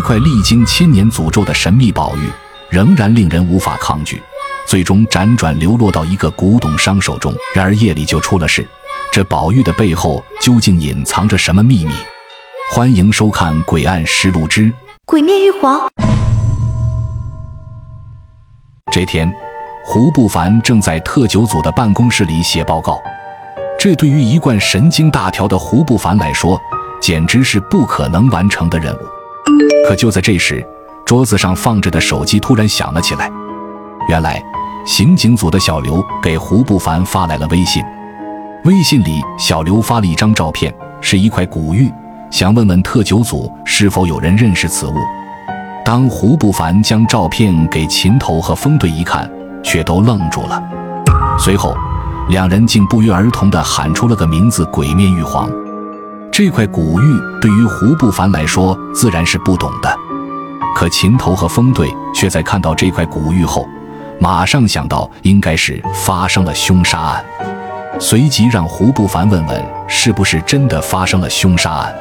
一块历经千年诅咒的神秘宝玉，仍然令人无法抗拒。最终辗转流落到一个古董商手中。然而夜里就出了事，这宝玉的背后究竟隐藏着什么秘密？欢迎收看《诡案实录之鬼面玉皇》。这天，胡不凡正在特九组的办公室里写报告。这对于一贯神经大条的胡不凡来说，简直是不可能完成的任务。可就在这时，桌子上放着的手机突然响了起来。原来，刑警组的小刘给胡不凡发来了微信。微信里，小刘发了一张照片，是一块古玉，想问问特九组是否有人认识此物。当胡不凡将照片给秦头和风队一看，却都愣住了。随后，两人竟不约而同地喊出了个名字：“鬼面玉皇。”这块古玉对于胡不凡来说自然是不懂的，可秦头和风队却在看到这块古玉后，马上想到应该是发生了凶杀案，随即让胡不凡问问是不是真的发生了凶杀案。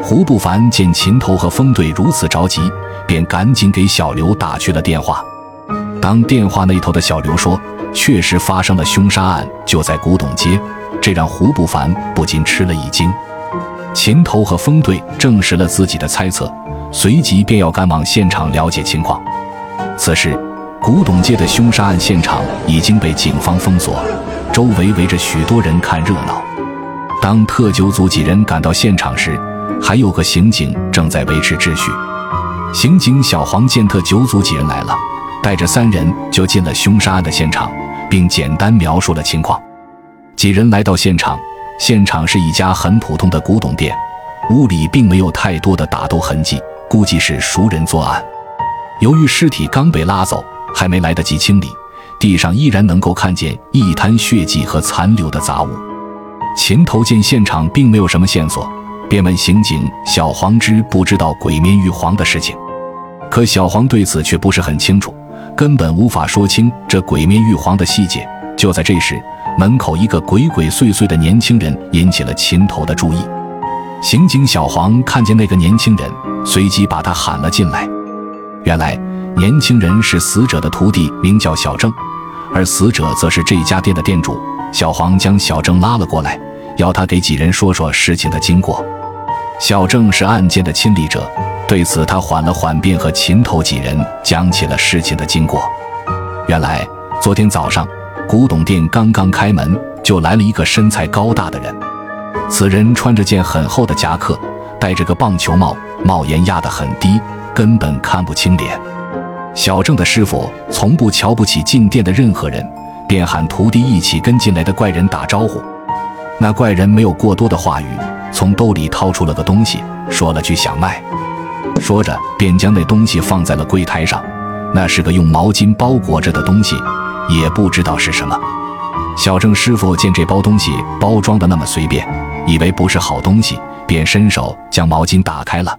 胡不凡见秦头和风队如此着急，便赶紧给小刘打去了电话。当电话那头的小刘说确实发生了凶杀案，就在古董街，这让胡不凡不禁吃了一惊。秦头和风队证实了自己的猜测，随即便要赶往现场了解情况。此时，古董街的凶杀案现场已经被警方封锁，周围围着许多人看热闹。当特九组几人赶到现场时，还有个刑警正在维持秩序。刑警小黄见特九组几人来了，带着三人就进了凶杀案的现场，并简单描述了情况。几人来到现场。现场是一家很普通的古董店，屋里并没有太多的打斗痕迹，估计是熟人作案。由于尸体刚被拉走，还没来得及清理，地上依然能够看见一滩血迹和残留的杂物。秦头见现场并没有什么线索，便问刑警小黄知不知道鬼面玉皇的事情。可小黄对此却不是很清楚，根本无法说清这鬼面玉皇的细节。就在这时，门口一个鬼鬼祟祟的年轻人引起了秦头的注意。刑警小黄看见那个年轻人，随即把他喊了进来。原来，年轻人是死者的徒弟，名叫小郑，而死者则是这家店的店主。小黄将小郑拉了过来，要他给几人说说事情的经过。小郑是案件的亲历者，对此他缓了缓，便和秦头几人讲起了事情的经过。原来，昨天早上。古董店刚刚开门，就来了一个身材高大的人。此人穿着件很厚的夹克，戴着个棒球帽，帽檐压得很低，根本看不清脸。小郑的师傅从不瞧不起进店的任何人，便喊徒弟一起跟进来的怪人打招呼。那怪人没有过多的话语，从兜里掏出了个东西，说了句想卖，说着便将那东西放在了柜台上。那是个用毛巾包裹着的东西。也不知道是什么。小郑师傅见这包东西包装的那么随便，以为不是好东西，便伸手将毛巾打开了。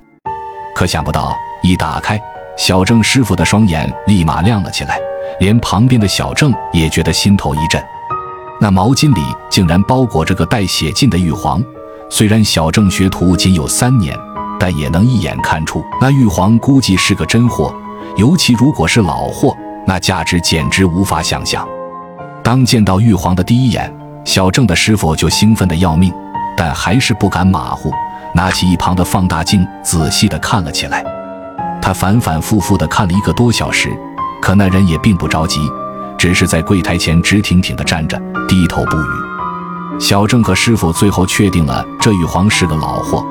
可想不到，一打开，小郑师傅的双眼立马亮了起来，连旁边的小郑也觉得心头一震。那毛巾里竟然包裹着个带血印的玉皇。虽然小郑学徒仅有三年，但也能一眼看出那玉皇估计是个真货，尤其如果是老货。那价值简直无法想象。当见到玉皇的第一眼，小郑的师傅就兴奋的要命，但还是不敢马虎，拿起一旁的放大镜仔细的看了起来。他反反复复的看了一个多小时，可那人也并不着急，只是在柜台前直挺挺的站着，低头不语。小郑和师傅最后确定了这玉皇是个老货。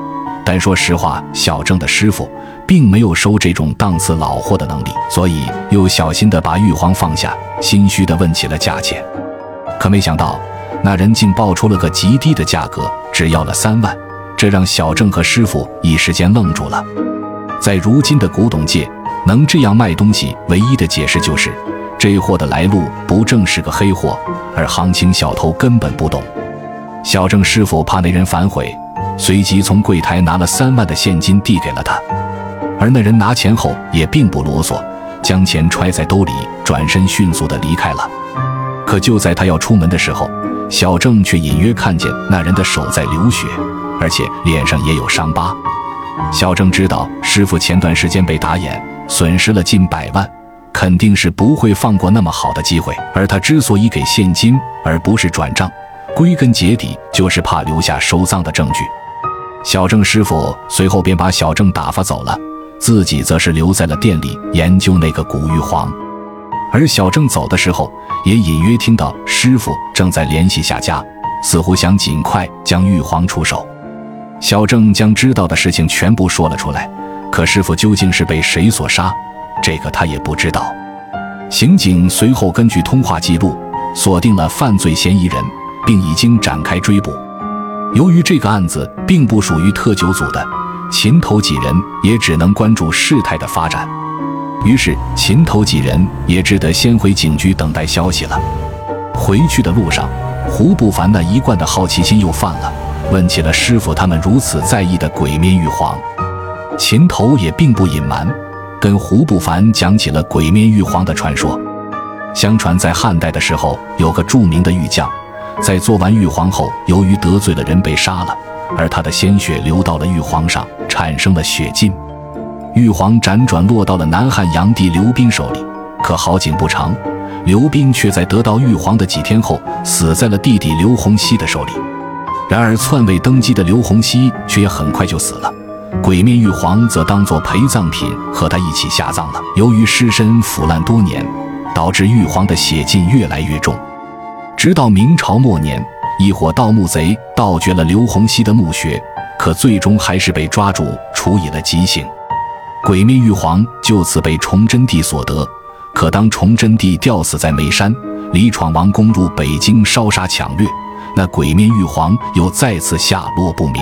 但说实话，小郑的师傅并没有收这种档次老货的能力，所以又小心地把玉皇放下，心虚地问起了价钱。可没想到，那人竟报出了个极低的价格，只要了三万，这让小郑和师傅一时间愣住了。在如今的古董界，能这样卖东西，唯一的解释就是这货的来路不正是个黑货，而行情小偷根本不懂。小郑师傅怕那人反悔。随即从柜台拿了三万的现金递给了他，而那人拿钱后也并不啰嗦，将钱揣在兜里，转身迅速的离开了。可就在他要出门的时候，小郑却隐约看见那人的手在流血，而且脸上也有伤疤。小郑知道师傅前段时间被打眼，损失了近百万，肯定是不会放过那么好的机会。而他之所以给现金而不是转账，归根结底就是怕留下收赃的证据。小郑师傅随后便把小郑打发走了，自己则是留在了店里研究那个古玉皇。而小郑走的时候，也隐约听到师傅正在联系下家，似乎想尽快将玉皇出手。小郑将知道的事情全部说了出来，可师傅究竟是被谁所杀，这个他也不知道。刑警随后根据通话记录锁定了犯罪嫌疑人，并已经展开追捕。由于这个案子并不属于特九组的，秦头几人也只能关注事态的发展。于是，秦头几人也只得先回警局等待消息了。回去的路上，胡不凡那一贯的好奇心又犯了，问起了师傅他们如此在意的鬼面玉皇。秦头也并不隐瞒，跟胡不凡讲起了鬼面玉皇的传说。相传在汉代的时候，有个著名的玉匠。在做完玉皇后，由于得罪了人被杀了，而他的鲜血流到了玉皇上，产生了血禁。玉皇辗转落到了南汉炀帝刘斌手里，可好景不长，刘斌却在得到玉皇的几天后，死在了弟弟刘洪熙的手里。然而篡位登基的刘洪熙却也很快就死了，鬼面玉皇则当作陪葬品和他一起下葬了。由于尸身腐烂多年，导致玉皇的血禁越来越重。直到明朝末年，一伙盗墓贼盗掘了刘洪熙的墓穴，可最终还是被抓住，处以了极刑。鬼面玉皇就此被崇祯帝所得。可当崇祯帝吊死在眉山，李闯王攻入北京，烧杀抢掠，那鬼面玉皇又再次下落不明。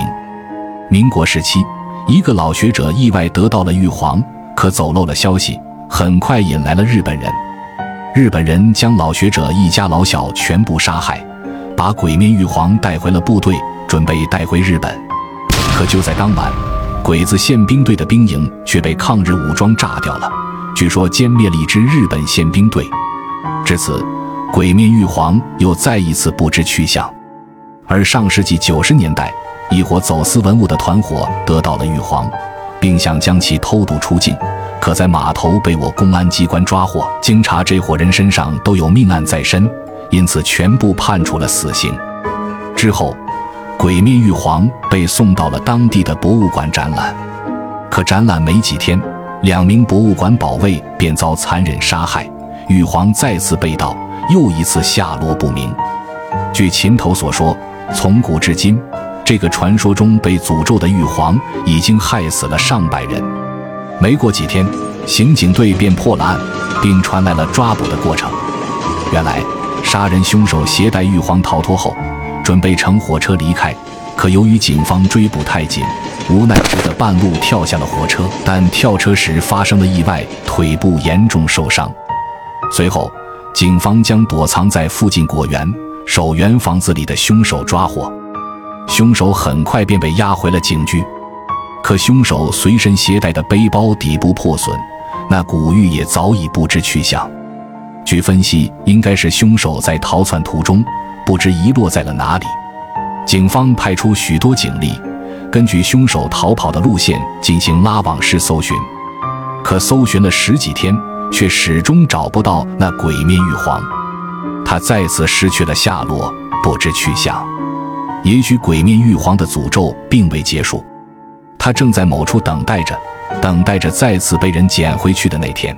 民国时期，一个老学者意外得到了玉皇，可走漏了消息，很快引来了日本人。日本人将老学者一家老小全部杀害，把鬼面玉皇带回了部队，准备带回日本。可就在当晚，鬼子宪兵队的兵营却被抗日武装炸掉了，据说歼灭了一支日本宪兵队。至此，鬼面玉皇又再一次不知去向。而上世纪九十年代，一伙走私文物的团伙得到了玉皇，并想将其偷渡出境。可在码头被我公安机关抓获，经查，这伙人身上都有命案在身，因此全部判处了死刑。之后，鬼面玉皇被送到了当地的博物馆展览，可展览没几天，两名博物馆保卫便遭残忍杀害，玉皇再次被盗，又一次下落不明。据秦头所说，从古至今，这个传说中被诅咒的玉皇已经害死了上百人。没过几天，刑警队便破了案，并传来了抓捕的过程。原来，杀人凶手携带玉皇逃脱后，准备乘火车离开，可由于警方追捕太紧，无奈只得半路跳下了火车。但跳车时发生了意外，腿部严重受伤。随后，警方将躲藏在附近果园、守园房子里的凶手抓获。凶手很快便被押回了警局。可凶手随身携带的背包底部破损，那古玉也早已不知去向。据分析，应该是凶手在逃窜途中不知遗落在了哪里。警方派出许多警力，根据凶手逃跑的路线进行拉网式搜寻，可搜寻了十几天，却始终找不到那鬼面玉皇。他再次失去了下落，不知去向。也许鬼面玉皇的诅咒并未结束。他正在某处等待着，等待着再次被人捡回去的那天。